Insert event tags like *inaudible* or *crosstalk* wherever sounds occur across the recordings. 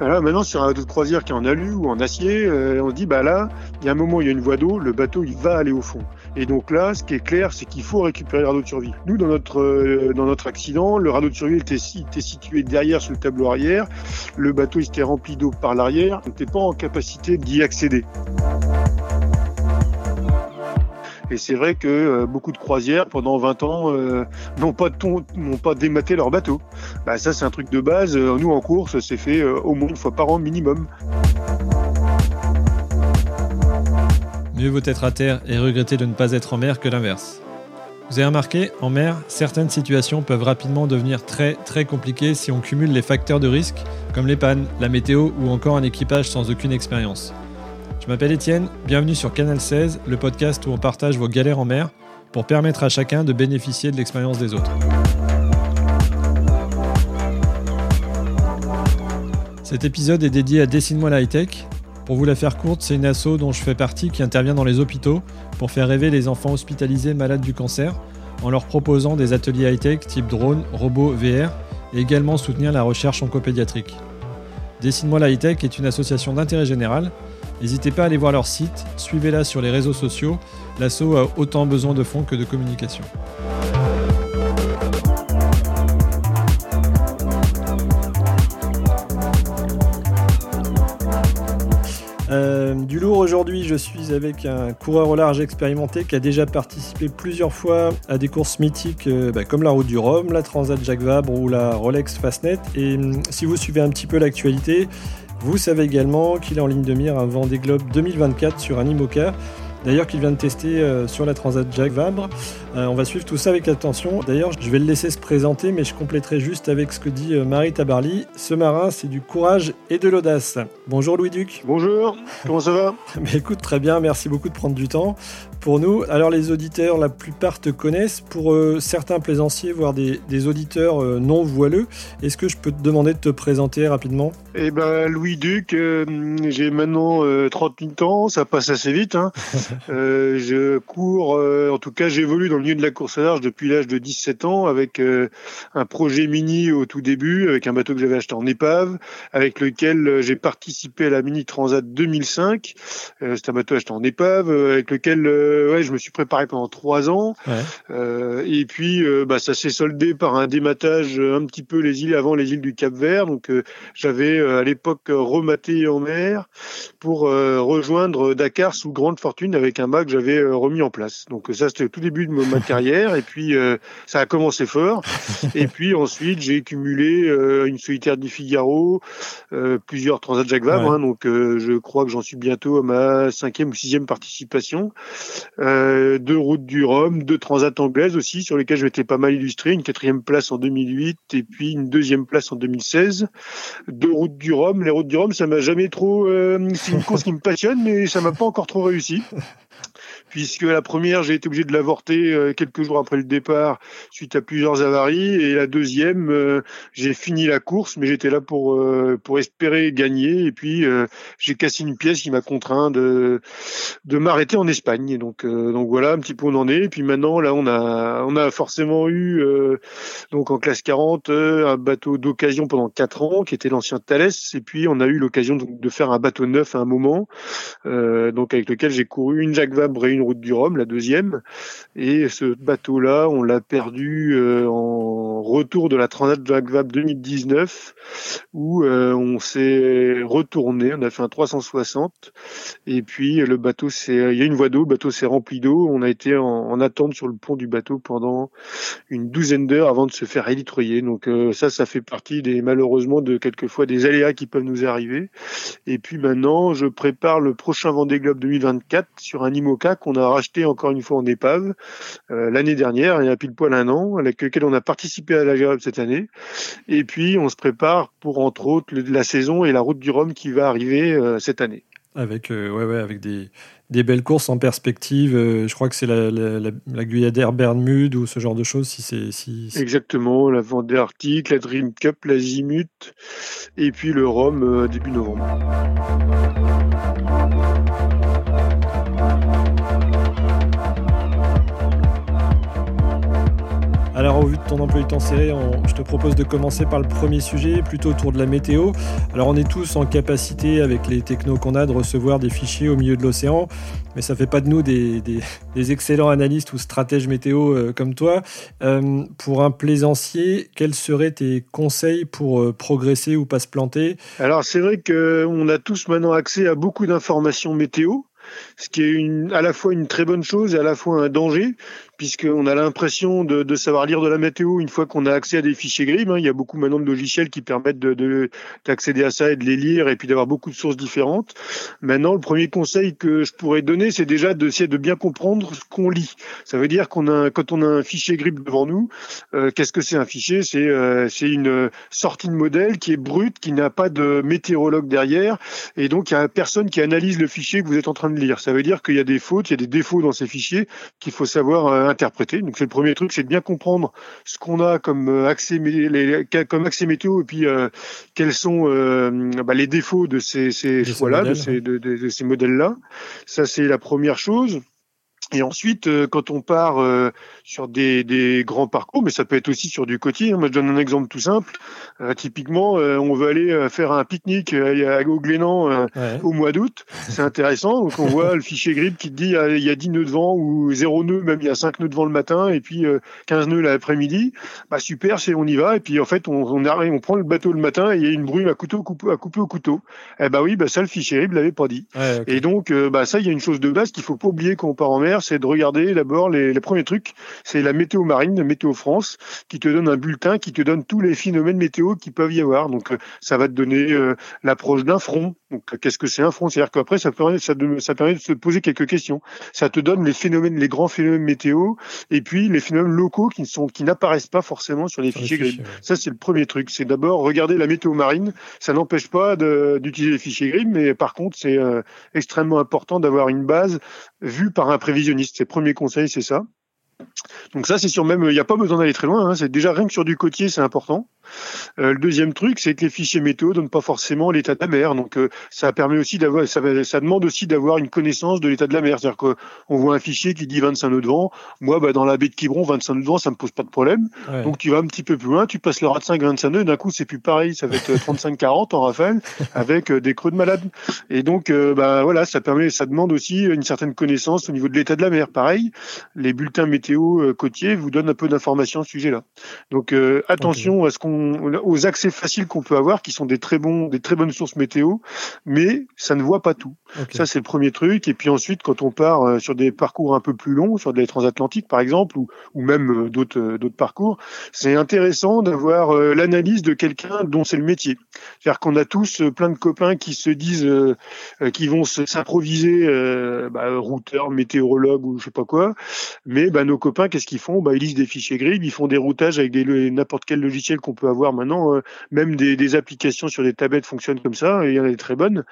Voilà, maintenant, sur un bateau de croisière qui est en alu ou en acier, euh, on dit, bah là, il y a un moment, il y a une voie d'eau, le bateau, il va aller au fond. Et donc là, ce qui est clair, c'est qu'il faut récupérer le radeau de survie. Nous, dans notre, euh, dans notre accident, le radeau de survie était, était situé derrière sur le tableau arrière. Le bateau, il était rempli d'eau par l'arrière. On n'était pas en capacité d'y accéder. Et c'est vrai que euh, beaucoup de croisières pendant 20 ans euh, n'ont pas dématé leur bateau. Bah, ça c'est un truc de base. Euh, nous en course, c'est fait au moins une fois par an minimum. Mieux vaut être à terre et regretter de ne pas être en mer que l'inverse. Vous avez remarqué, en mer, certaines situations peuvent rapidement devenir très très compliquées si on cumule les facteurs de risque, comme les pannes, la météo ou encore un équipage sans aucune expérience. Je m'appelle Étienne, bienvenue sur Canal 16, le podcast où on partage vos galères en mer pour permettre à chacun de bénéficier de l'expérience des autres. Cet épisode est dédié à Dessine-moi la high-tech. Pour vous la faire courte, c'est une asso dont je fais partie qui intervient dans les hôpitaux pour faire rêver les enfants hospitalisés malades du cancer en leur proposant des ateliers high-tech type drone, robot, VR et également soutenir la recherche oncopédiatrique. Dessine-moi la high-tech est une association d'intérêt général N'hésitez pas à aller voir leur site, suivez-la sur les réseaux sociaux. L'asso a autant besoin de fonds que de communication. Euh, du lourd aujourd'hui, je suis avec un coureur au large expérimenté qui a déjà participé plusieurs fois à des courses mythiques euh, bah, comme la Route du Rhum, la Transat Jacques Vabre ou la Rolex Fastnet. Et hum, si vous suivez un petit peu l'actualité, vous savez également qu'il est en ligne de mire un Vendée Globe 2024 sur un IMOCA. D'ailleurs, qu'il vient de tester euh, sur la Transat Jacques Vabre. Euh, on va suivre tout ça avec attention. D'ailleurs, je vais le laisser se présenter, mais je compléterai juste avec ce que dit euh, Marie Tabarly. Ce marin, c'est du courage et de l'audace. Bonjour Louis-Duc. Bonjour, comment ça va? *laughs* Mais Écoute, très bien, merci beaucoup de prendre du temps pour nous. Alors les auditeurs, la plupart te connaissent. Pour euh, certains plaisanciers, voire des, auditeurs euh, non voileux, est-ce que je peux te demander de te présenter rapidement? Eh ben Louis Duc, euh, j'ai maintenant 38 ans, ça passe assez vite. Hein. *laughs* je cours, en tout cas j'évolue dans le milieu de la course à large depuis l'âge de 17 ans avec un projet mini au tout début, avec un bateau que j'avais acheté en épave, avec lequel j'ai participé à la Mini Transat 2005. C'est un bateau acheté en épave, avec lequel euh, ouais, je me suis préparé pendant trois ans. Euh, et puis, euh, bah, ça s'est soldé par un dématage un petit peu les îles avant les îles du Cap Vert. Donc, j'avais à l'époque rematé en mer pour rejoindre Dakar sous grande fortune avec un mât que j'avais remis en place. Donc, ça, c'était le tout début de ma carrière. Et puis, ça a commencé fort. *laughs* et puis ensuite, j'ai cumulé une solitaire du Figaro, plusieurs Transat Jacques Vabre. Hein, donc, je crois que j'en suis bientôt à ma cinquième ou sixième participation euh, deux routes du Rhum, deux transats anglaises aussi sur lesquelles je m'étais pas mal illustré, une quatrième place en 2008 et puis une deuxième place en 2016. Deux routes du Rhum, les routes du Rhum, ça m'a jamais trop, euh, c'est une course qui me passionne, mais ça m'a pas encore trop réussi puisque la première, j'ai été obligé de l'avorter euh, quelques jours après le départ suite à plusieurs avaries, et la deuxième, euh, j'ai fini la course, mais j'étais là pour euh, pour espérer gagner, et puis j'ai cassé une pièce qui m'a contraint de de m'arrêter en Espagne. donc donc voilà un petit peu où on en est. Et puis maintenant, là, on a on a forcément eu donc en classe 40 un bateau d'occasion pendant quatre ans qui était l'ancien Thales, et puis on a eu l'occasion de faire un bateau neuf à un moment, donc avec lequel j'ai couru une Jacques Vabre et une route du Rhum, la deuxième. Et ce bateau-là, on l'a perdu euh, en retour de la Transat Jacques Vabre 2019, où euh, on s'est retourné, on a fait un 360, et puis le bateau, il y a une voie d'eau, le bateau s'est rempli d'eau, on a été en, attente sur le pont du bateau pendant une douzaine d'heures avant de se faire élitroyer. Donc euh, ça, ça fait partie des malheureusement de quelquefois des aléas qui peuvent nous arriver. Et puis maintenant, je prépare le prochain Vendée Globe 2024 sur un IMOCA qu'on a racheté encore une fois en épave euh, l'année dernière, il y a pile poil un an, avec lequel on a participé à la Gérable cette année. Et puis on se prépare pour entre autres la saison et la route du Rhum qui va arriver euh, cette année. Avec, euh, ouais, ouais, avec des, des, belles courses en perspective. je crois que c'est la, la, la, Guyadère Bermude ou ce genre de choses. Si c'est, si, Exactement, la Vendée Arctique, la Dream Cup, la Zimut, et puis le Rhum début novembre. Alors au vu de ton emploi du temps serré, je te propose de commencer par le premier sujet, plutôt autour de la météo. Alors on est tous en capacité, avec les technos qu'on a, de recevoir des fichiers au milieu de l'océan, mais ça fait pas de nous des, excellents analystes ou stratèges météo euh, comme toi. Euh, pour un plaisancier, quels seraient tes conseils pour euh, progresser ou pas se planter? Alors c'est vrai qu'on a tous maintenant accès à beaucoup d'informations météo ce qui est à la fois une très bonne chose et à la fois un danger, puisqu'on a l'impression de, de, savoir lire de la météo une fois qu'on a accès à des fichiers GRIB. Hein. Il y a beaucoup maintenant de logiciels qui permettent de, d'accéder à ça et de les lire et puis d'avoir beaucoup de sources différentes. Maintenant, le premier conseil que je pourrais donner, c'est déjà d'essayer de bien comprendre ce qu'on lit. Ça veut dire qu'on a, quand on a un fichier GRIB devant nous, euh, qu'est-ce que c'est un fichier? C'est euh, une sortie de modèle qui est brute, qui n'a pas de météorologue derrière, et donc il y a personne qui analyse le fichier que vous êtes en train de lire. Ça veut dire qu'il y a des fautes, il y a des défauts dans ces fichiers qu'il faut savoir euh, interpréter. Donc c'est le premier truc, c'est de bien comprendre ce qu'on a comme euh, accès, les, comme accès météo et puis euh, quels sont bah, les défauts de ces, ces choix-là, de, ces, de ces modèles-là. Ça c'est la première chose. Et ensuite, euh, quand on part euh, sur des, des, grands parcours, mais ça peut être aussi sur du côtier. Hein. Moi, je donne un exemple tout simple. Euh, typiquement, on veut aller faire un pique-nique à, au Glénan au mois d'août. C'est intéressant. Donc, on voit le fichier GRIP qui te dit il y a 10 nœuds de vent ou 0 nœuds, même il y a 5 nœuds de vent le matin et puis 15 nœuds l'après-midi. Bah super, c'est on y va. Et puis en fait, on, on, arrive, on prend le bateau le matin et il y a une brume à couteau à couper au couteau. Eh bah oui, bah ça le fichier GRIP l'avait pas dit. Et donc, bah ça, il y a une chose de base qu'il faut pas oublier quand on part en mer c'est de regarder d'abord les, premiers trucs. C'est la météo marine, Météo France, qui te donne un bulletin, qui te donne tous les phénomènes météo qui peuvent y avoir. Donc, euh, ça va te donner euh, l'approche d'un front. Donc, qu'est-ce que c'est un front C'est-à-dire qu'après, ça permet, ça, ça, permet de se poser quelques questions. Ça te donne les phénomènes, les grands phénomènes météo, et puis les phénomènes locaux qui ne sont, qui n'apparaissent pas forcément sur les fichiers GRIB. Ça, c'est le premier truc. C'est d'abord regarder la météo marine. Ça n'empêche pas d'utiliser les fichiers GRIB, mais par contre, c'est euh, extrêmement important d'avoir une base vue par un prévisionniste. Ses premiers conseils, c'est ça. Donc ça, c'est sûr même, il n'y a pas besoin d'aller très loin. Hein. c'est déjà rien que sur du côtier, c'est important. Euh, le deuxième truc, c'est que les fichiers météo donnent pas forcément l'état de la mer. Donc euh, ça permet aussi d'avoir, ça, ça, demande aussi d'avoir une connaissance de l'état de la mer. C'est-à-dire qu'on voit un fichier qui dit 25 nœuds de vent. Moi, bah, dans la baie de Quiberon, 25 nœuds de vent, ça me pose pas de problème. Donc tu vas un petit peu plus loin, tu passes le rat de 5, 25 nœuds. D'un coup, c'est plus pareil. Ça va être 35, 40 en rafale *laughs* avec euh, des creux de malade. Et donc, bah voilà, ça permet, ça demande aussi une certaine connaissance au niveau de l'état de la mer. Pareil, les bulletins météo côtiers vous donnent un peu d'informations à ce sujet-là. Donc attention à ce qu'on aux accès faciles qu'on peut avoir, qui sont des très bons, des très bonnes sources météo, mais ça ne voit pas tout. Ça c'est le premier truc. Et puis ensuite, quand on part euh, sur des parcours un peu plus longs, sur des transatlantiques par exemple, ou, ou même euh, d'autres euh, d'autres parcours, c'est intéressant d'avoir l'analyse de quelqu'un dont c'est le métier. C'est-à-dire qu'on a tous plein de copains qui se disent, qui vont s'improviser, bah, routeurs, météorologues ou je sais pas quoi, mais bah, nos copains, qu'est-ce qu'ils font? Bah, Ils lisent des fichiers gris, ils font des routages avec n'importe quel logiciel qu'on peut avoir maintenant. Euh, même des, des, applications sur des tablettes fonctionnent comme ça, et il y en a des très bonnes.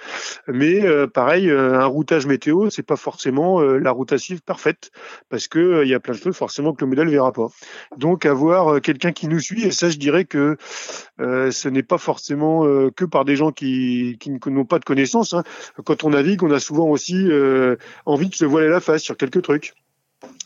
Mais euh, pareil, euh, un routage météo, c'est pas forcément la routative parfaite, parce que il y a plein de choses forcément que le modèle verra pas. Donc avoir quelqu'un qui nous suit, et ça je dirais que ce n'est pas forcément que par des gens qui, qui n'ont pas de connaissances. Hein. Quand on navigue, on a souvent aussi envie de se voiler la face sur quelques trucs.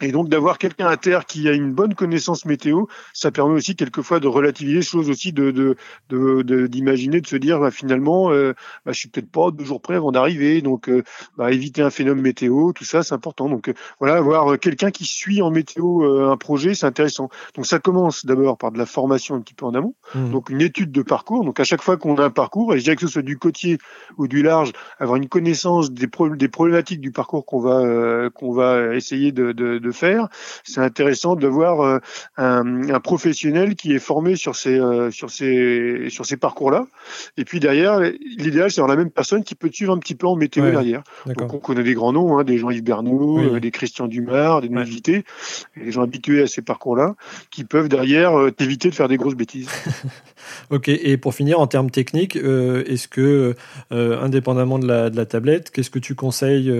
Et donc d'avoir quelqu'un à terre qui a une bonne connaissance météo, ça permet aussi quelquefois de relativiser les choses aussi, de d'imaginer, de, de, se dire bah, finalement, euh, bah, je suis peut-être pas deux jours près avant d'arriver, donc euh, bah, éviter un phénomène météo, tout ça c'est important. Donc euh, voilà, avoir euh, quelqu'un qui suit en météo un projet, c'est intéressant. Donc ça commence d'abord par de la formation un petit peu en amont, mmh. donc une étude de parcours. Donc à chaque fois qu'on a un parcours, et je dirais que ce soit du côtier ou du large, avoir une connaissance des, des problématiques du parcours qu'on va qu'on va essayer de, de de, faire. C'est intéressant de voir euh, un, un, professionnel qui est formé sur ces euh, sur ces sur ces parcours-là. Et puis derrière, l'idéal c'est avoir la même personne qui peut suivre un petit peu en météo derrière. Donc on connaît des grands noms, hein, des Jean-Yves Bernot, euh, des Christian Dumas, des Novité, des gens habitués à ces parcours-là, qui peuvent derrière t'éviter de faire des grosses bêtises. *laughs* ok. Et pour finir, en termes techniques, est-ce que indépendamment de la, de la tablette, qu'est-ce que tu conseilles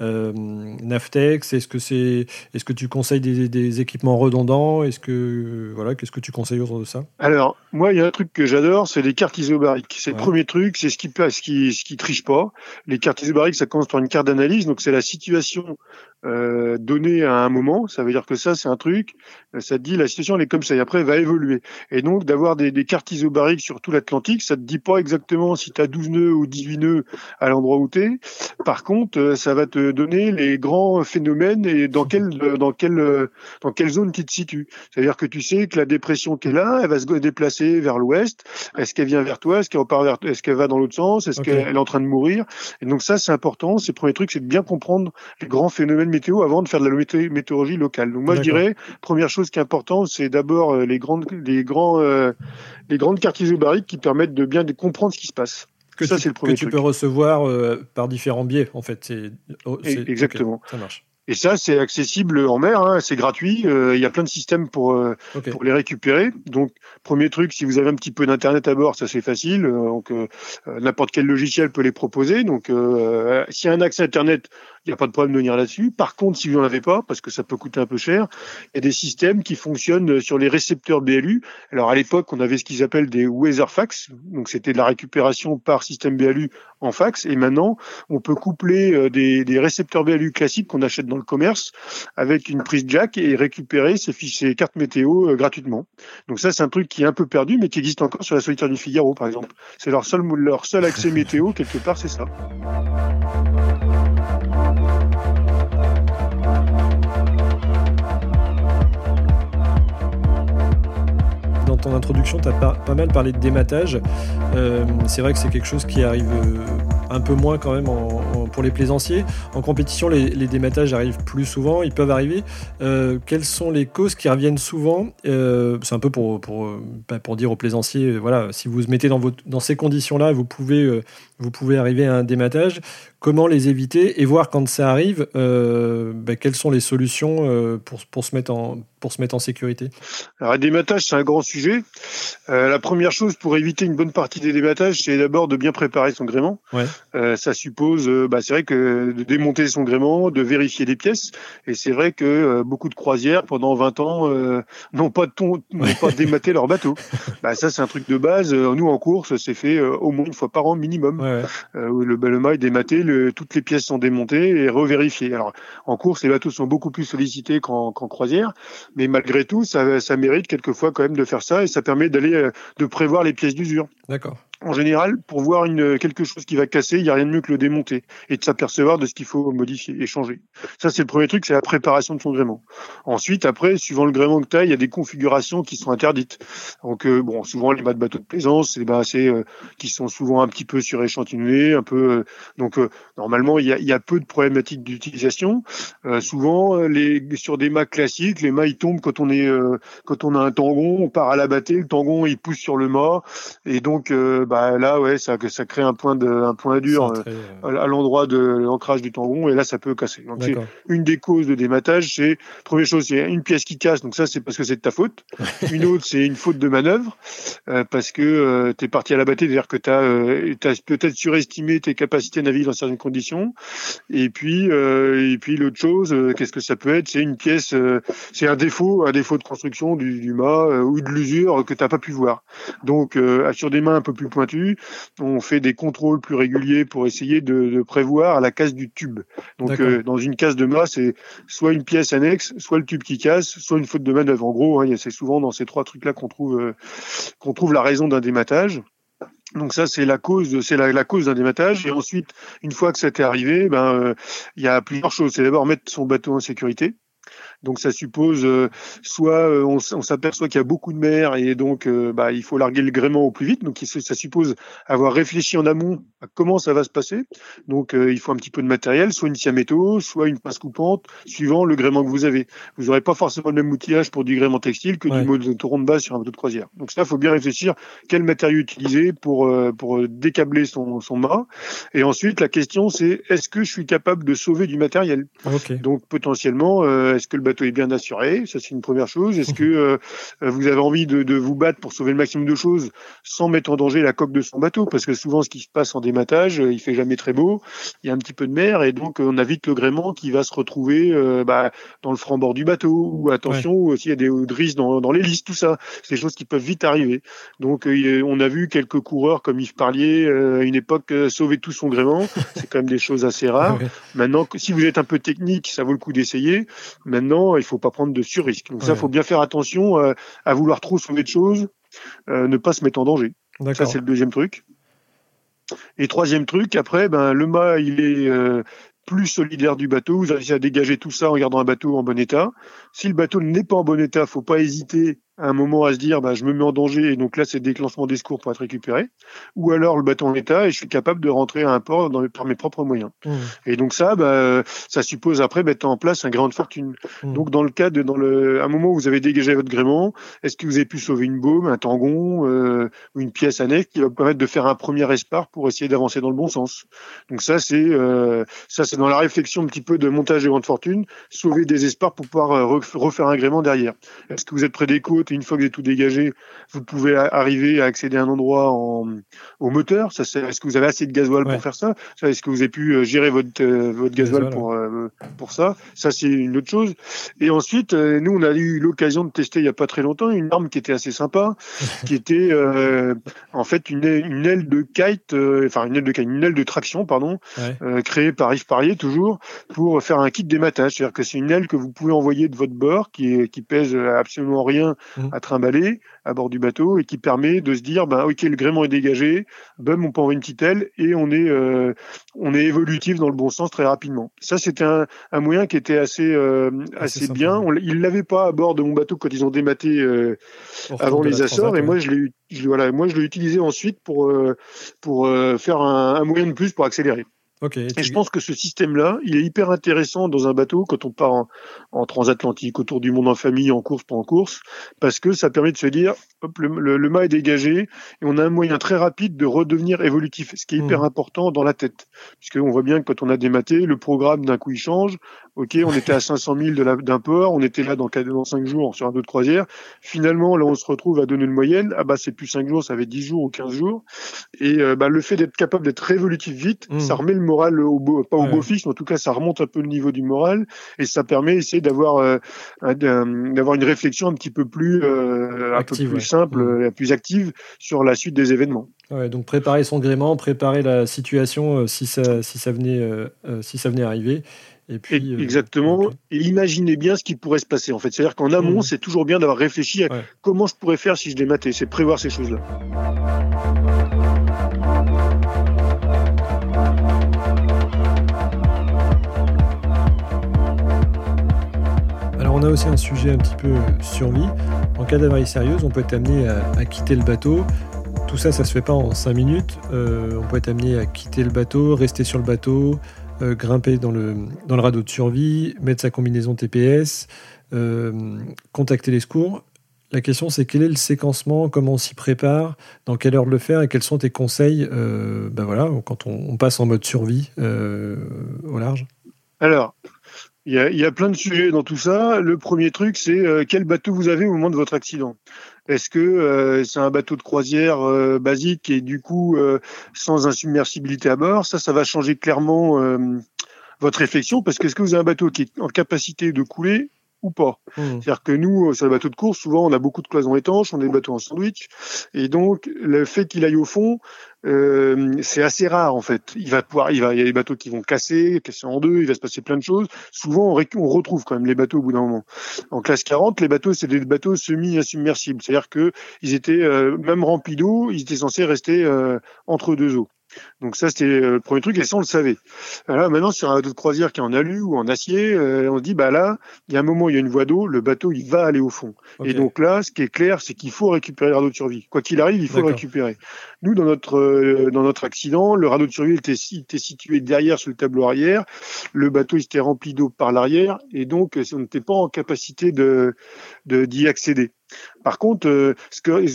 Navtex? Est-ce que c'est est-ce que tu conseilles des, équipements redondants? Est-ce que voilà, qu'est-ce que tu conseilles autour de ça? Alors moi, il y a un truc que j'adore, c'est les cartes isobariques. C'est le premier truc, c'est ce qui ce qui ce qui triche pas. Les cartes isobariques, ça commence par une carte d'analyse, donc c'est la situation euh, donnée à un moment. Ça veut dire que ça, c'est un truc. Ça te dit la situation elle est comme ça et après elle va évoluer. Et donc d'avoir des, des cartes isobariques sur tout l'Atlantique, ça te dit pas exactement si tu as 12 nœuds ou 18 nœuds à l'endroit où tu es. Par contre, euh, ça va te donner les grands phénomènes et dans quelle dans quelle dans quelle zone tu te situes. C'est-à-dire que tu sais que la dépression qui est là, elle va se déplacer vers l'ouest. Est-ce qu'elle vient vers toi? Est-ce qu'elle repart vers Est-ce qu'elle va dans l'autre sens? Est-ce qu'elle est en train de mourir? Et donc ça, c'est important. C'est le premier truc, c'est de bien comprendre les grands phénomènes météo avant de faire de la météorologie locale. Donc moi, je dirais, première chose qui est importante, c'est d'abord euh, les grandes les grands euh, les grandes cartes isobariques qui permettent de bien comprendre ce qui se passe que ça, c'est le premier que tu peux recevoir euh, par différents biais, en fait. Oh, exactement. ça marche. Et ça, c'est accessible en mer, hein, c'est gratuit. Euh, il y a plein de systèmes pour euh, pour les récupérer. Donc, premier truc, si vous avez un petit peu d'internet à bord, ça c'est facile. donc, n'importe quel logiciel peut les proposer. Donc, s'il y a un accès internet, il n'y a pas de problème de venir là-dessus. Par contre, si vous n'en avez pas, parce que ça peut coûter un peu cher, il y a des systèmes qui fonctionnent sur les récepteurs BLU. Alors à l'époque, on avait ce qu'ils appellent des Weather Fax, donc c'était de la récupération par système BLU en fax. Et maintenant, on peut coupler euh, des, des récepteurs BLU classiques qu'on achète dans le commerce avec une prise jack et récupérer ces, fichiers, cartes météo euh, gratuitement. Donc ça, c'est un truc qui est un peu perdu, mais qui existe encore sur la solitaire du Figaro, par exemple. C'est leur seul, leur seul accès météo *laughs* quelque part, c'est ça. Ton introduction, tu as pas, mal parlé de dématage. Euh, c'est vrai que c'est quelque chose qui arrive euh, un peu moins quand même pour les plaisanciers. En compétition, les, dématages arrivent plus souvent, ils peuvent arriver. Euh, quelles sont les causes qui reviennent souvent? C'est un peu pour, pour, pour dire aux plaisanciers, voilà, si vous vous mettez dans, dans ces conditions-là, vous pouvez, vous pouvez arriver à un dématage comment les éviter et voir quand ça arrive, euh, ben, quelles sont les solutions euh, pour, pour, se mettre en, pour se mettre en sécurité? Alors, les dématages, c'est un grand sujet. Euh, la première chose pour éviter une bonne partie des dématages, c'est d'abord de bien préparer son gréement. ça suppose, bah, c'est vrai que de démonter son gréement, de vérifier les pièces. Et c'est vrai que beaucoup de croisières, pendant 20 ans, n'ont pas, de ton, n'ont pas dématé leur bateau. *laughs* bah, ça, c'est un truc de base. Nous, en course, c'est fait au moins une fois par an minimum. Le, le mât est dématé, toutes les pièces sont démontées et revérifiées. Alors en course, les bateaux sont beaucoup plus sollicités qu'en croisière, mais malgré tout, ça, ça mérite quelquefois quand même de faire ça et ça permet d'aller euh, de prévoir les pièces d'usure. D'accord en général, pour voir quelque chose qui va casser, il n'y a rien de mieux que le démonter et de s'apercevoir de ce qu'il faut modifier et changer. Ça, c'est le premier truc, c'est la préparation de son gréement. Ensuite, après, suivant le gréement que tu as, il y a des configurations qui sont interdites. Donc, euh, bon, souvent, les mâts de bateaux de plaisance, c'est bah, euh, qui sont souvent un petit peu suréchantillonnés, un peu. Euh, donc, normalement, il y a, y a, peu de problématiques d'utilisation. souvent, sur des mâts classiques, les mâts, ils tombent quand on est, quand on a un tangon, on part à la battée, le tangon, il pousse sur le mât, et donc, bah là ouais ça ça crée un point de un point dur euh, à l'endroit de l'ancrage du tangon et là ça peut casser. Donc c'est une des causes de dématage, c'est première chose c'est une pièce qui casse donc ça c'est parce que c'est de ta faute. *laughs* une autre c'est une faute de manœuvre euh, parce que euh, tu es parti à la bataille, c'est-à-dire que tu as, euh, as peut-être surestimé tes capacités à naviguer dans certaines conditions et puis et puis l'autre chose qu'est-ce que ça peut être? C'est une pièce c'est un défaut un défaut de construction du, du mât ou de l'usure que tu pas pu voir. Donc sur des mains un peu plus pointu. On fait des contrôles plus réguliers pour essayer de, de prévoir la casse du tube. Donc euh, dans une casse de mât, c'est soit une pièce annexe, soit le tube qui casse, soit une faute de manœuvre. En gros, hein, c'est souvent dans ces trois trucs-là qu'on trouve euh, qu'on trouve la raison d'un dématage. Donc ça c'est la cause, c'est la, la, cause d'un dématage. Et ensuite, une fois que ça t'est arrivé, ben euh, il y a plusieurs choses. C'est d'abord mettre son bateau en sécurité. Donc ça suppose euh, soit euh, on, s'aperçoit qu'il y a beaucoup de mer et donc euh, bah, il faut larguer le gréement au plus vite. Donc ça suppose avoir réfléchi en amont à comment ça va se passer. Donc il faut un petit peu de matériel, soit une scie à métaux, soit une pince coupante, suivant le gréement que vous avez. Vous n'aurez pas forcément le même outillage pour du gréement textile que du motoron de base sur un bateau de croisière. Donc ça, il faut bien réfléchir quel matériau utiliser pour pour décabler son, son mât. Et ensuite, la question c'est est-ce que je suis capable de sauver du matériel? Donc potentiellement, est-ce que le bateau est bien assuré Ça, c'est une première chose. Est-ce que euh, vous avez envie de, de, vous battre pour sauver le maximum de choses sans mettre en danger la coque de son bateau? Parce que souvent, ce qui se passe en dématage, il fait jamais très beau. Il y a un petit peu de mer et donc on a vite le gréement qui va se retrouver bah, dans le franc bord du bateau. Ou attention, aussi il y a des drisses dans, dans l'hélice. Tout ça, c'est des choses qui peuvent vite arriver. Donc, on a vu quelques coureurs comme Yves Parlier à une époque sauver tout son gréement. C'est quand même des choses assez rares. *laughs* Maintenant, si vous êtes un peu technique, ça vaut le coup d'essayer. Maintenant, il faut pas prendre de sur-risque. Donc ça, faut bien faire attention euh, à vouloir trop sauver de choses, euh, ne pas se mettre en danger. Ça, c'est le deuxième truc. Et troisième truc, après, ben le mât, il est euh, plus solidaire du bateau. Vous réussissez à dégager tout ça en gardant un bateau en bon état. Si le bateau n'est pas en bon état, faut pas hésiter un moment à se dire bah, je me mets en danger et donc là c'est déclenchement des secours pour être récupéré. Ou alors le bateau en état et je suis capable de rentrer à un port dans par mes propres moyens. Mmh. et donc ça bah, ça suppose après mettre en place un grand de fortune. Mmh. donc dans le cas de dans le un moment où vous avez dégagé votre gréement est-ce que vous avez pu sauver une baume un tangon euh, ou une pièce annexe qui va vous permettre de faire un premier espart pour essayer d'avancer dans le bon sens? Donc ça c'est euh, ça c'est dans la réflexion un petit peu de montage de grande fortune sauver des espars pour pouvoir euh, refaire un gréement derrière. Est-ce que vous êtes près des côtes? Et une fois que vous avez tout dégagé, vous pouvez arriver à accéder à un endroit en, au moteur. Ça, est-ce que vous avez assez de gasoil pour faire ça, Est-ce que vous avez pu euh, gérer votre euh, votre gasoil pour euh, pour ça? Ça, c'est une autre chose. Et ensuite, nous, on a eu l'occasion de tester il y a pas très longtemps une arme qui était assez sympa, *laughs* qui était en fait une, une aile de kite, enfin une aile de kite, une aile de traction, pardon, créée par Yves Parier toujours pour faire un kit d'ématage. C'est-à-dire que c'est une aile que vous pouvez envoyer de votre bord, qui, qui pèse absolument rien mmh. à trimballer à bord du bateau et qui permet de se dire ben ok le gréement est dégagé, bum on peut envoyer une petite aile et on est euh, on est évolutif dans le bon sens très rapidement. Ça c'était un, un, moyen qui était assez euh, assez, bien. On, ils l'avaient pas à bord de mon bateau quand ils ont dématé euh, avant les Açores et moi je l'ai voilà moi je l'ai utilisé ensuite pour pour faire un, un moyen de plus pour accélérer et je pense que ce système-là, il est hyper intéressant dans un bateau quand on part en, en, transatlantique, autour du monde en famille, en course, pas en course, parce que ça permet de se dire, hop, le, le, mât est dégagé et on a un moyen très rapide de redevenir évolutif, ce qui est hyper mmh. important dans la tête, puisqu'on voit bien que quand on a dématé, le programme d'un coup il change. Ok, on était à *laughs* 500 000 d'un port, on était là dans, dans 5 jours sur un autre croisière. Finalement, là, on se retrouve à donner une moyenne. Ah bah c'est plus 5 jours, ça fait 10 jours ou 15 jours. Et euh, bah, le fait d'être capable d'être évolutif vite, mmh. ça remet le moral au beau, pas au beau fixe, mais en tout cas, ça remonte un peu le niveau du moral et ça permet d'essayer d'avoir euh, d'avoir une réflexion un petit peu plus euh, un peu plus simple, euh, plus active sur la suite des événements. Donc préparer son gréement, préparer la situation si ça si ça venait si ça venait arriver. Et puis, Exactement. Et imaginez bien ce qui pourrait se passer en fait. C'est-à-dire qu'en amont, mmh. c'est toujours bien d'avoir réfléchi à comment je pourrais faire si je dématais. C'est prévoir ces choses-là. On a aussi un sujet un petit peu survie. En cas d'avarie sérieuse, on peut être amené à, quitter le bateau. Tout ça, ça se fait pas en 5 minutes. Euh, on peut être amené à quitter le bateau, rester sur le bateau, euh, grimper dans le, dans le radeau de survie, mettre sa combinaison TPS, euh, contacter les secours. La question, c'est quel est le séquencement, comment on s'y prépare, dans quelle heure de le faire et quels sont tes conseils ben voilà, quand on, on, passe en mode survie au large? Alors, il y, a, plein de sujets dans tout ça. Le premier truc, c'est euh, quel bateau vous avez au moment de votre accident? Est-ce que euh, c'est un bateau de croisière euh, basique et du coup sans insubmersibilité à bord? Ça, ça va changer clairement votre réflexion parce que est-ce que vous avez un bateau qui est en capacité de couler ou pas. Mmh. C'est-à-dire que nous, sur le bateau de course, souvent on a beaucoup de cloisons étanches, on a des bateaux en sandwich, et donc le fait qu'il aille au fond, euh, c'est assez rare en fait. Il va pouvoir, il va, il y a des bateaux qui vont casser, casser en deux, il va se passer plein de choses. Souvent, on, on retrouve quand même les bateaux au bout d'un moment. En classe 40, les bateaux, c'est des bateaux semi-insubmersibles, c'est-à-dire que ils étaient euh, même remplis d'eau, ils étaient censés rester euh, entre deux eaux. Donc ça, c'était euh, le premier truc, et ça, on le savait. Alors maintenant, sur un bateau de croisière qui est en alu ou en acier, euh, on se dit, bah là, il y a un moment, il y a une voie d'eau, le bateau, il va aller au fond. Et donc là, ce qui est clair, c'est qu'il faut récupérer le radeau de survie. Quoi qu'il arrive, il faut le récupérer. Nous, dans notre euh, dans notre accident, le radeau de survie était, était, situé derrière sur le tableau arrière. Le bateau il était rempli d'eau par l'arrière, et donc on n'était pas en capacité de d'y accéder. Par contre, euh,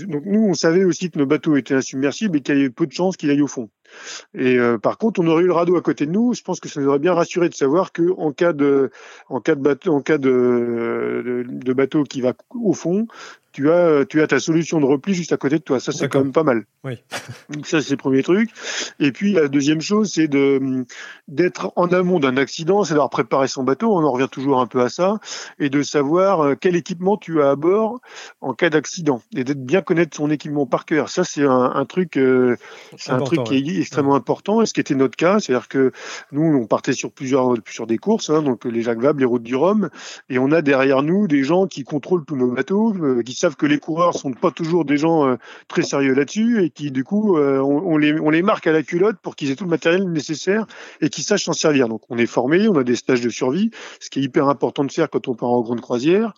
donc nous, on savait aussi que nos bateaux étaient insubmersibles et qu'il y avait peu de chances qu'il aille au fond. Et euh, par contre, on aurait eu le radeau à côté de nous. Je pense que ça nous aurait bien rassuré de savoir que en cas de, en cas de bateau, en cas de bateau qui va au fond, tu as, tu as ta solution de repli juste à côté de toi. Ça, c'est quand même pas mal. Oui. Donc ça, c'est le premier truc. Et puis, la deuxième chose, c'est de, d'être en amont d'un accident, c'est d'avoir préparé son bateau. On en revient toujours un peu à ça. Et de savoir euh, quel équipement tu as à bord en cas d'accident. Et d'être bien connaître son équipement par cœur. Ça, c'est un, un truc, euh, c'est un truc qui est extrêmement important. Et ce qui était notre cas, c'est-à-dire que nous, on partait sur plusieurs, sur des courses, hein, donc les Jacques Vabre, les routes du Rhum. Et on a derrière nous des gens qui contrôlent tous nos bateaux, euh, qui savent que les coureurs sont pas toujours des gens euh, très sérieux là-dessus et qui du coup euh, on, les on les marque à la culotte pour qu'ils aient tout le matériel nécessaire et qu'ils sachent s'en servir. Donc on est formé, on a des stages de survie, ce qui est hyper important de faire quand on part en grande croisière.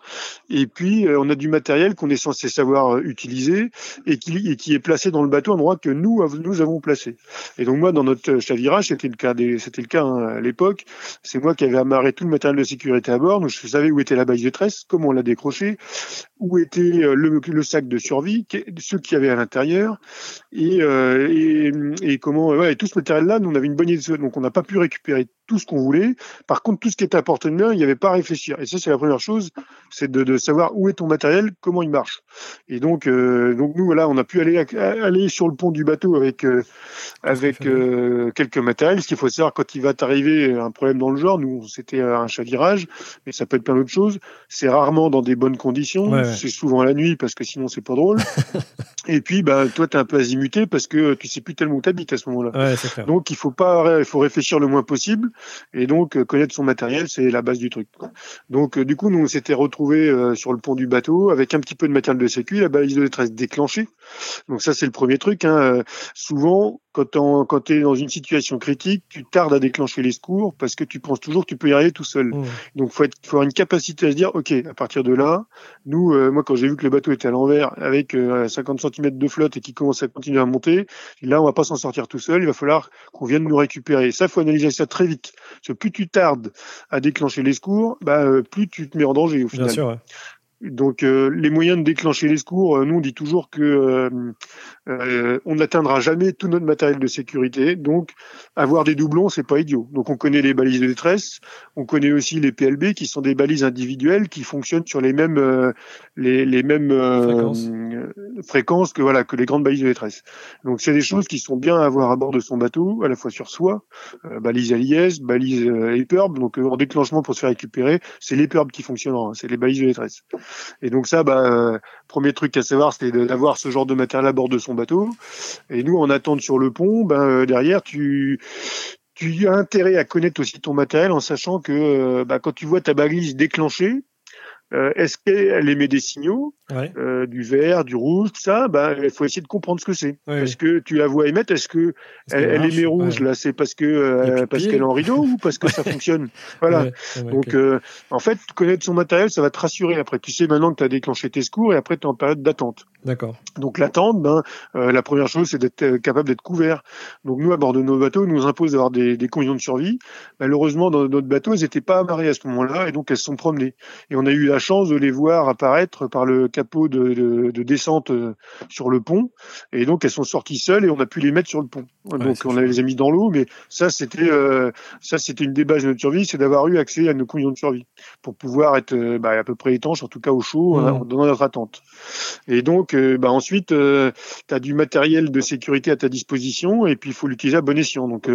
Et puis euh, on a du matériel qu'on est censé savoir utiliser et qui, et qui est placé dans le bateau à endroit que nous nous avons placé. Et donc moi dans notre chavirage c'était le cas c'était le cas hein, à l'époque. C'est moi qui avais amarré tout le matériel de sécurité à bord. Donc je savais où était la base de tresse, comment on l'a décroché, où était le le, sac de survie, ceux qui avaient à l'intérieur, et, euh, comment, tout ce matériel-là, nous on avait une bonne idée, donc on n'a pas pu récupérer tout ce qu'on voulait. Par contre, tout ce qui était à portée de main, il n'y avait pas à réfléchir. Et ça, c'est la première chose, c'est de, de, savoir où est ton matériel, comment il marche. Et donc, euh, donc nous, voilà, on a pu aller aller sur le pont du bateau avec euh, avec euh, quelques matériels. Ce qu'il faut savoir quand il va t'arriver un problème dans le genre, nous, c'était un chavirage, mais ça peut être plein d'autres choses. C'est rarement dans des bonnes conditions. C'est souvent la nuit parce que sinon c'est pas drôle. *laughs* Et puis, bah, toi, t'es un peu azimuté parce que tu sais plus tellement où t'habites à ce moment-là. Ouais, donc, il faut pas, il faut réfléchir le moins possible. Et donc, euh, connaître son matériel, c'est la base du truc. Donc, euh, du coup, nous, on s'était retrouvés euh, sur le pont du bateau avec un petit peu de matériel de sécu, la balise de détresse déclenchée. Donc, ça, c'est le premier truc. Hein. Souvent, quand, quand tu es dans une situation critique, tu tardes à déclencher les secours parce que tu penses toujours que tu peux y arriver tout seul. Mmh. Donc, faut, être, faut avoir une capacité à se dire, OK, à partir de là, nous, moi, quand j'ai vu que le bateau était à l'envers avec 50 cm de flotte et qui commence à continuer à monter, là, on va pas s'en sortir tout seul. Il va falloir qu'on vienne nous récupérer. ça, faut analyser ça très vite. Parce que plus tu tardes à déclencher les secours, bah, euh, plus tu te mets en danger au final. Bien sûr, donc euh, les moyens de déclencher les secours, euh, nous on dit toujours que euh, euh on n'atteindra jamais tout notre matériel de sécurité. Donc avoir des doublons, c'est pas idiot. Donc on connaît les balises de détresse, on connaît aussi les PLB qui sont des balises individuelles qui fonctionnent sur les mêmes les, les, mêmes fréquences. fréquences. que voilà que les grandes balises de détresse. Donc c'est des choses qui sont bien à avoir à bord de son bateau, à la fois sur soi, balise à liège, balise EPIRB. Donc en déclenchement pour se faire récupérer, c'est l'EPIRB qui fonctionnera, hein, c'est les balises de détresse. Et donc ça, bah, euh, premier truc à savoir, c'était d'avoir ce genre de matériel à bord de son bateau. Et nous, en attente sur le pont, ben euh, derrière, tu tu as intérêt à connaître aussi ton matériel en sachant que bah, quand tu vois ta balise déclenchée, euh, est-ce qu'elle émet des signaux, euh, du vert, du rouge, tout ça? Ben, il faut essayer de comprendre ce que c'est. Est-ce que tu la vois émettre Est-ce que elle, émet rouge là? C'est parce que euh, parce qu'elle est en rideau ou parce que ça *laughs* fonctionne? Voilà. Donc, en fait, connaître son matériel, ça va te rassurer. Après, tu sais maintenant que tu as déclenché tes secours et après tu es en période d'attente. D'accord. Donc l'attente, ben, la première chose, c'est d'être capable d'être couvert. Donc nous, à bord de nos bateaux, nous impose d'avoir des, des conditions de survie. Malheureusement, dans notre bateau, elles n'étaient pas amarrées à ce moment-là et donc elles se sont promenées. Et on a eu la chance de les voir apparaître par le capot de, de, de, descente euh, sur le pont. Et donc, elles sont sorties seules et on a pu les mettre sur le pont. donc, on les a mis dans l'eau, mais ça, c'était euh, ça, c'était une des bases de notre survie, c'est d'avoir eu accès à nos conditions de survie pour pouvoir être euh, bah, à peu près étanche, en tout cas au chaud, mmh. dans notre attente. Et donc, bah, ensuite, tu as du matériel de sécurité à ta disposition et puis il faut l'utiliser à bon escient. Donc,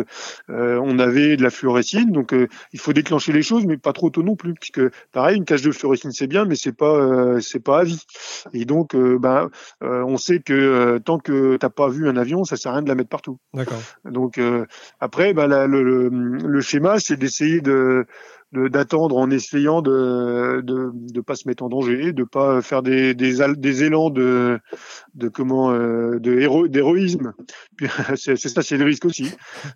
on avait de la fluorescine, donc il faut déclencher les choses, mais pas trop tôt non plus, puisque pareil, une cage de fluorescine c'est bien, mais c'est pas euh, c'est pas à vie. Et donc, euh, ben, euh, on sait que tant que t'as pas vu un avion, ça sert à rien de la mettre partout. D'accord. Donc après, ben, le, le, schéma, c'est d'essayer de d'attendre en essayant de, de de pas se mettre en danger, de pas faire des des, des élans de de comment euh, de héros d'héroïsme. *laughs* c'est ça, c'est le risque aussi.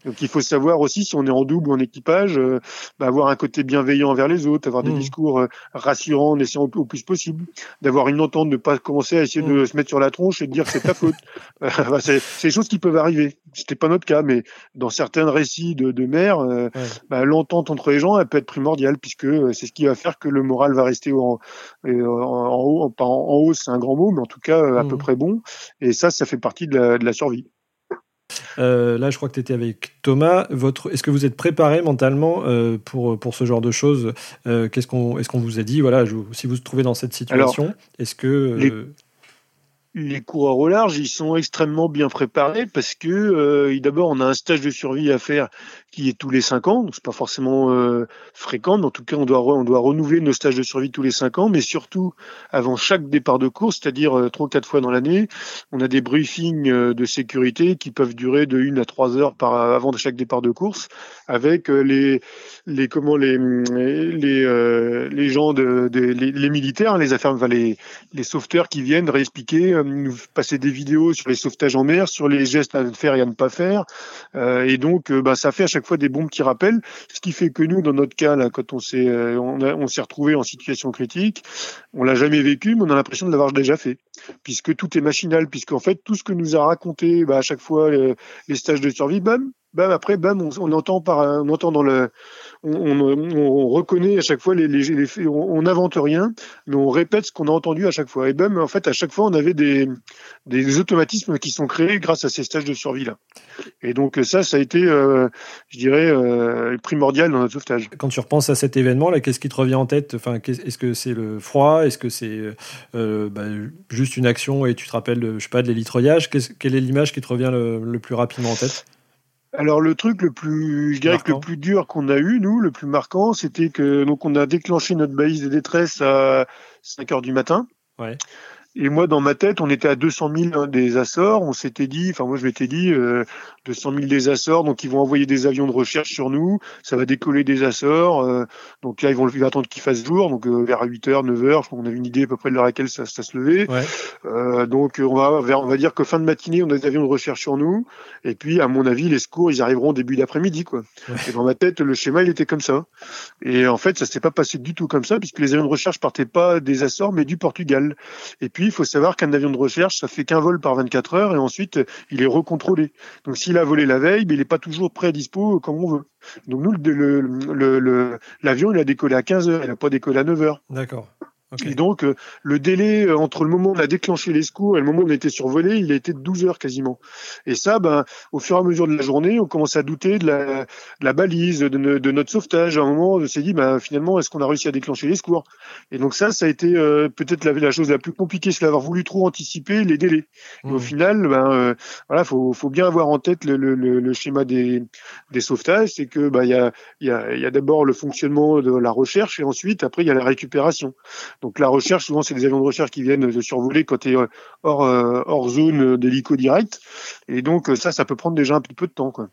Donc il faut savoir aussi si on est en double ou en équipage, euh, bah, avoir un côté bienveillant envers les autres, avoir des mmh. discours euh, rassurants en essayant au, plus possible, d'avoir une entente, de pas commencer à essayer de mmh. se mettre sur la tronche et de dire que c'est ta faute. *laughs* c'est des choses qui peuvent arriver. c'était pas notre cas, mais dans certains récits de, de mer, euh, bah, l'entente entre les gens, elle peut être puisque euh, c'est ce qui va faire que le moral va rester en, en, en haut, pas en, haut, c'est un grand mot, mais en tout cas à peu mmh. près bon. Et ça, ça fait partie de la, de la survie. Euh, là, je crois que tu étais avec Thomas. Votre, est-ce que vous êtes préparé mentalement euh, pour, pour ce genre de choses? Euh, Qu'est-ce qu'on, est-ce qu'on vous a dit? Voilà, si vous vous trouvez dans cette situation, est-ce que les coureurs au large, ils sont extrêmement bien préparés parce que euh, d'abord on a un stage de survie à faire qui est tous les cinq ans, donc c'est pas forcément euh, fréquent, mais en tout cas on doit on doit renouveler nos stages de survie tous les cinq ans, mais surtout avant chaque départ de course, c'est-à-dire euh, trois quatre fois dans l'année, on a des briefings euh, de sécurité qui peuvent durer de une à trois heures par avant chaque départ de course, avec les les comment les les les gens de, les, militaires, les affaires, enfin, les les sauveteurs qui viennent réexpliquer nous passer des vidéos sur les sauvetages en mer, sur les gestes à faire et à ne pas faire. Euh, et donc, euh, bah, ça fait à chaque fois des bons petits rappels. Ce qui fait que nous, dans notre cas, là, quand on s'est euh, on, s'est retrouvé en situation critique, on l'a jamais vécu, mais on a l'impression de l'avoir déjà fait, puisque tout est machinal, puisqu'en fait, tout ce que nous a raconté bah, à chaque fois les, stages de survie, bam, bam, après, bam, on, entend dans le on, reconnaît à chaque fois les, les, on n'invente rien, mais on répète ce qu'on a entendu à chaque fois. Et même, en fait, à chaque fois, on avait des, automatismes qui sont créés grâce à ces stages de survie-là. Et donc, ça, ça a été, euh, je dirais, euh, primordial dans notre sauvetage. Quand tu repenses à cet événement-là, qu'est-ce qui te revient en tête? Enfin, Est-ce que c'est le froid? Est-ce que c'est euh, bah, juste une action et tu te rappelles, je sais pas, de l'élitroyage Quelle est l'image qui te revient le plus rapidement en tête? Alors le truc le plus, je dirais que le plus dur qu'on a eu, nous, le plus marquant, c'était que donc on a déclenché notre balise de détresse à 5 heures du matin. Ouais. Et moi, dans ma tête, on était à 200 000 des Açores. On s'était dit, enfin moi je m'étais dit, euh, 200 000 des Açores, donc ils vont envoyer des avions de recherche sur nous. Ça va décoller des Açores. Euh, donc là, ils vont, ils vont attendre qu'il fasse jour, donc euh, vers 8 h 9 h On a une idée à peu près de l'heure à laquelle ça, ça se levait. Ouais. Euh, donc on va, vers, on va dire que fin de matinée, on a des avions de recherche sur nous. Et puis, à mon avis, les secours, ils arriveront début d'après-midi, quoi. Et dans ma tête, le schéma, il était comme ça. Et en fait, ça s'est pas passé du tout comme ça, puisque les avions de recherche partaient pas des Açores, mais du Portugal. Et puis, il faut savoir qu'un avion de recherche, ça fait qu'un vol par 24 heures et ensuite, il est recontrôlé. Donc, s'il a volé la veille, il n'est pas toujours prêt à dispo comme on veut. Donc, nous, l'avion, il a décollé à 15 heures, il n'a pas décollé à 9 heures. D'accord. Et donc, euh, le délai euh, entre le moment où on a déclenché les secours et le moment où on a été survolé, il a été de 12 heures quasiment. Et ça, ben, au fur et à mesure de la journée, on commence à douter de la, de la balise, de, de, notre sauvetage. À un moment, on s'est dit, ben, finalement, est-ce qu'on a réussi à déclencher les secours? Et donc ça, ça a été euh, peut-être la, la, chose la plus compliquée, c'est d'avoir voulu trop anticiper les délais. Et au mmh. final, ben, voilà, faut, faut bien avoir en tête le, le, le schéma des, des sauvetages. C'est que, ben, y a, y a, y a d'abord le fonctionnement de la recherche et ensuite, après, il y a la récupération. Donc la recherche, souvent c'est des avions de recherche qui viennent de survoler quand tu es euh, hors, euh, hors zone d'hélico direct. Et donc ça, ça peut prendre déjà un petit peu de temps. Quoi.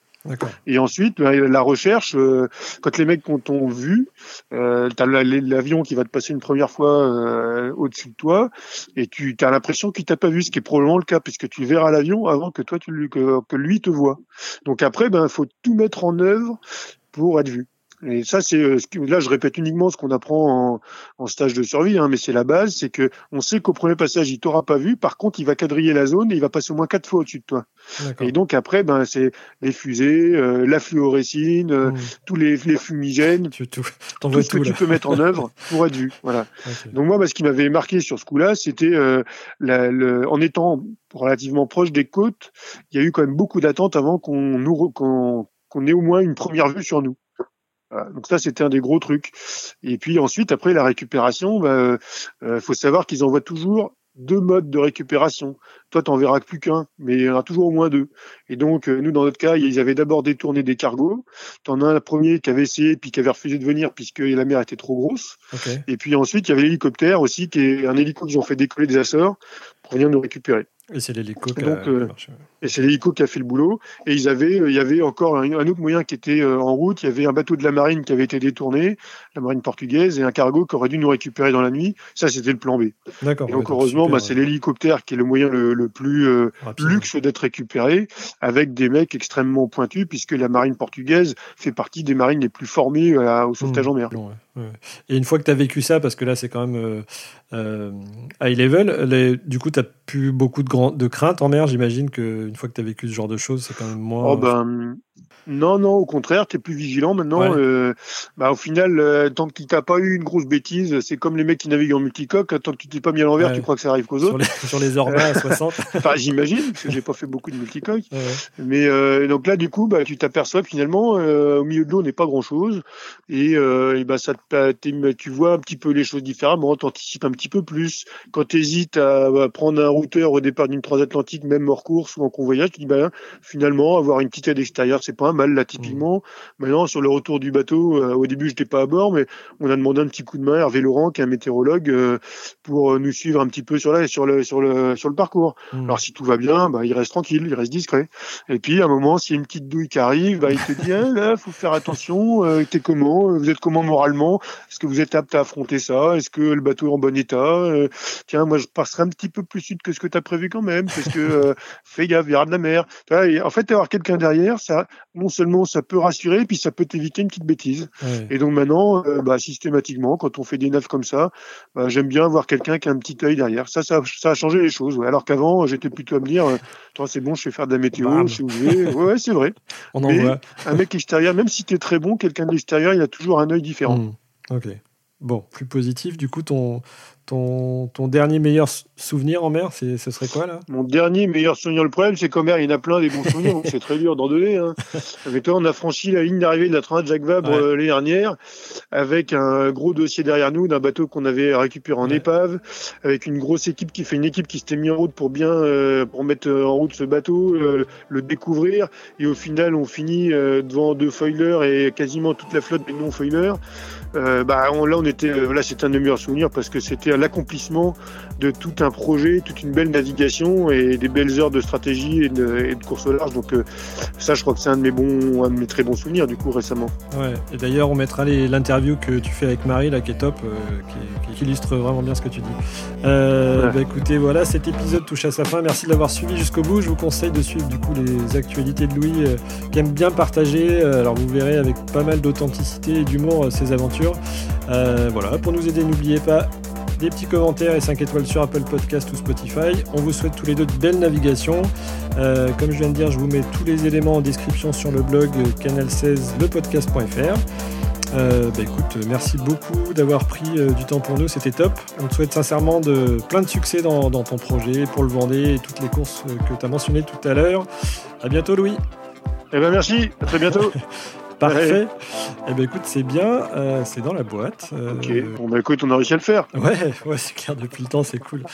Et ensuite, bah, la recherche, euh, quand les mecs t'ont vu, euh, tu as l'avion qui va te passer une première fois au-dessus de toi, et tu as l'impression qu'il t'a pas vu, ce qui est probablement le cas, puisque tu verras l'avion avant que toi tu que, que lui te voit. Donc après, ben faut tout mettre en œuvre pour être vu. Et ça, c'est euh, là, je répète uniquement ce qu'on apprend en, en, stage de survie, hein, mais c'est la base, c'est que on sait qu'au premier passage, il t'aura pas vu. Par contre, il va quadriller la zone et il va passer au moins quatre fois au-dessus de toi. Et donc après, ben c'est les fusées, euh, la fluorescine, euh, mmh. tous les, les, fumigènes, tout, tout, ce que tu peux mettre en œuvre *laughs* pour être vu. Voilà. Donc moi, ben, ce qui m'avait marqué sur ce coup-là, c'était euh, le, en étant relativement proche des côtes, il y a eu quand même beaucoup d'attentes avant qu'on nous qu'on ait au moins une première vue sur nous. Donc ça, c'était un des gros trucs. Et puis ensuite, après la récupération, bah, euh, faut savoir qu'ils envoient toujours deux modes de récupération. Toi, t'en verras plus qu'un, mais il y en a toujours au moins deux. Et donc, euh, nous, dans notre cas, ils avaient d'abord détourné des cargos. T'en as un premier qui avait essayé, puis qui avait refusé de venir puisque la mer était trop grosse. Et puis ensuite, il y avait l'hélicoptère aussi, qui est un hélico qu'ils ont fait décoller des Açores pour venir nous récupérer. Et c'est l'hélico qui, a... Euh, et c'est l'hélico qui a fait le boulot. Et ils avaient, il y avait encore un, autre moyen qui était euh, en route. Il y avait un bateau de la marine qui avait été détourné, la marine portugaise, et un cargo qui aurait dû nous récupérer dans la nuit. Ça, c'était le plan B. D'accord. Et donc, heureusement, bah, c'est l'hélicoptère qui est le moyen le, le plus euh, luxe d'être récupéré, avec des mecs extrêmement pointus, puisque la marine portugaise fait partie des marines les plus formées au sauvetage mmh. en mer. Et une fois que tu as vécu ça, parce que là c'est quand même euh, euh, high level, du coup tu as plus beaucoup de, de crainte en mer, j'imagine qu'une fois que tu as vécu ce genre de choses, c'est quand même moins... Oh ben, non, non, au contraire, tu es plus vigilant maintenant. Euh, bah, au final, euh, tant qu'il t'a pas eu une grosse bêtise, c'est comme les mecs qui naviguent en multicoque, tant que tu t'es pas mis à l'envers, tu crois que ça arrive qu'aux autres. Sur les, sur les à 60. *laughs* enfin, j'imagine, parce que j'ai pas fait beaucoup de multicoques. Mais euh, donc là, du coup, bah, tu t'aperçois que finalement, au milieu de l'eau, on n'est pas grand-chose. Et, et bah, ça tu vois un petit peu les choses différemment, tu anticipes un petit peu plus. Quand tu hésites à, prendre un routeur au départ d'une transatlantique, même hors course ou en convoyage, tu dis, bah, finalement, avoir une petite aide extérieure, c'est pas un mal là typiquement. Mmh. Maintenant sur le retour du bateau, euh, au début j'étais pas à bord, mais on a demandé un petit coup de main à Hervé Laurent, qui est un météorologue, euh, pour euh, nous suivre un petit peu sur là sur le sur le sur le parcours. Mmh. Alors si tout va bien, bah, il reste tranquille, il reste discret. Et puis à un moment, s'il y a une petite douille qui arrive, bah, il te dit ah, là, faut faire attention. Euh, T'es comment Vous êtes comment moralement Est-ce que vous êtes apte à affronter ça Est-ce que le bateau est en bon état Tiens, moi je passerai un petit peu plus sud que ce que tu as prévu quand même, parce que fais gaffe, il y aura de la mer. en fait, avoir quelqu'un derrière, ça non seulement ça peut rassurer, puis ça peut t'éviter une petite bêtise. Et donc maintenant, euh, bah, systématiquement, quand on fait des naves comme ça, bah, j'aime bien avoir quelqu'un qui a un petit œil derrière. Ça, ça, ça a changé les choses. Alors qu'avant, j'étais plutôt à me dire, euh, toi, c'est bon, je vais faire de la météo, vous voulez. Ouais, c'est vrai. *laughs* on en voit. un mec extérieur, même si tu es très bon, quelqu'un de l'extérieur, il a toujours un œil différent. Hmm. Ok. Bon, plus positif. Du coup, ton, ton, ton dernier meilleur souvenir en mer, ce serait quoi là? Mon dernier meilleur souvenir, le problème c'est qu'en mer il y en a plein des bons souvenirs, donc c'est très dur d'en donner. Hein. *laughs* Mais toi, on a franchi la ligne d'arrivée de la Transat Jacques Vabre euh, l'année dernière avec un gros dossier derrière nous d'un bateau qu'on avait récupéré en épave, avec une grosse équipe qui fait une équipe qui s'était mis en route pour bien euh, pour mettre en route ce bateau, euh, le découvrir, et au final on finit devant deux foilers et quasiment toute la flotte des non-foilers. bah là on était là c'est un de mes meilleurs souvenirs parce que c'était l'accomplissement de tout un projet, toute une belle navigation et des belles heures de stratégie et de, course au large. Donc euh, ça, je crois que c'est un de mes bons, un de mes très bons souvenirs du coup récemment. Ouais. Et d'ailleurs, on mettra l'interview que tu fais avec Marie là, qui est top, euh, qui, illustre vraiment bien ce que tu dis. Euh, bah, écoutez, voilà, cet épisode touche à sa fin. Merci de l'avoir suivi jusqu'au bout. Je vous conseille de suivre du coup les actualités de Louis, qui aime bien partager. alors vous verrez avec pas mal d'authenticité et d'humour ses aventures. voilà, pour nous aider, n'oubliez pas des petits commentaires et 5 étoiles sur Apple Podcast ou Spotify. On vous souhaite tous les deux de belles navigations. Euh, comme je viens de dire, je vous mets tous les éléments en description sur le blog canal16lepodcast.fr. Euh, bah écoute, merci beaucoup d'avoir pris euh, du temps pour nous, c'était top. On te souhaite sincèrement de, plein de succès dans, ton projet pour le Vendée et toutes les courses que tu as mentionnées tout à l'heure. À bientôt Louis. Eh ben merci, à très bientôt. *laughs* Parfait. Eh ben écoute, c'est bien, euh, c'est dans la boîte. Ok, bon bah écoute, on a réussi à le faire. Ouais, *laughs* ouais, c'est clair, depuis le temps, c'est cool. *laughs*